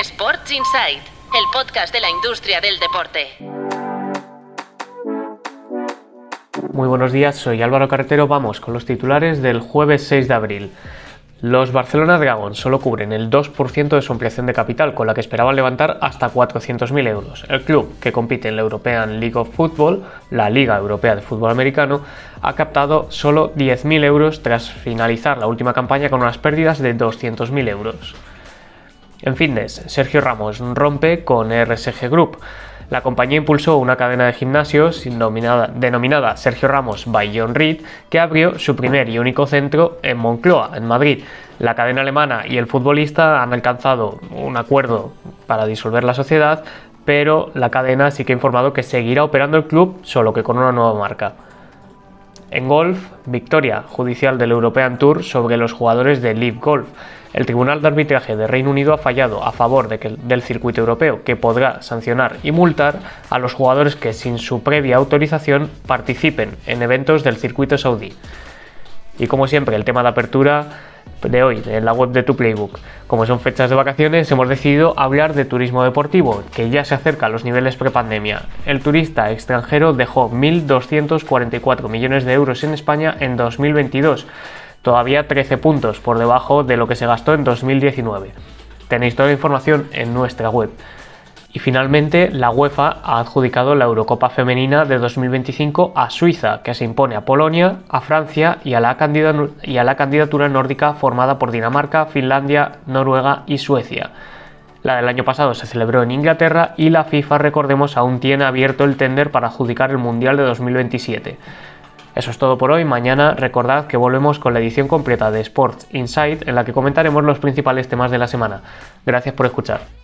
Sports Insight, el podcast de la industria del deporte. Muy buenos días, soy Álvaro Carretero. Vamos con los titulares del jueves 6 de abril. Los Barcelona Dragons solo cubren el 2% de su ampliación de capital, con la que esperaban levantar hasta 400.000 euros. El club, que compite en la European League of Football, la Liga Europea de Fútbol Americano, ha captado solo 10.000 euros tras finalizar la última campaña con unas pérdidas de 200.000 euros. En fitness, Sergio Ramos rompe con RSG Group. La compañía impulsó una cadena de gimnasios denominada Sergio Ramos by John Reed, que abrió su primer y único centro en Moncloa, en Madrid. La cadena alemana y el futbolista han alcanzado un acuerdo para disolver la sociedad, pero la cadena sí que ha informado que seguirá operando el club, solo que con una nueva marca. En golf, victoria judicial del European Tour sobre los jugadores de Live Golf. El Tribunal de Arbitraje de Reino Unido ha fallado a favor del circuito europeo, que podrá sancionar y multar a los jugadores que sin su previa autorización participen en eventos del circuito saudí. Y como siempre, el tema de apertura de hoy en la web de tu Playbook. Como son fechas de vacaciones, hemos decidido hablar de turismo deportivo, que ya se acerca a los niveles prepandemia. El turista extranjero dejó 1.244 millones de euros en España en 2022, todavía 13 puntos por debajo de lo que se gastó en 2019. Tenéis toda la información en nuestra web. Y finalmente, la UEFA ha adjudicado la Eurocopa Femenina de 2025 a Suiza, que se impone a Polonia, a Francia y a, la candidatura nórdica formada por Dinamarca, Finlandia, Noruega y Suecia. La del año pasado se celebró en Inglaterra y la FIFA, recordemos, aún tiene abierto el tender para adjudicar el Mundial de 2027. Eso es todo por hoy. Mañana recordad que volvemos con la edición completa de Sports Insight en la que comentaremos los principales temas de la semana. Gracias por escuchar.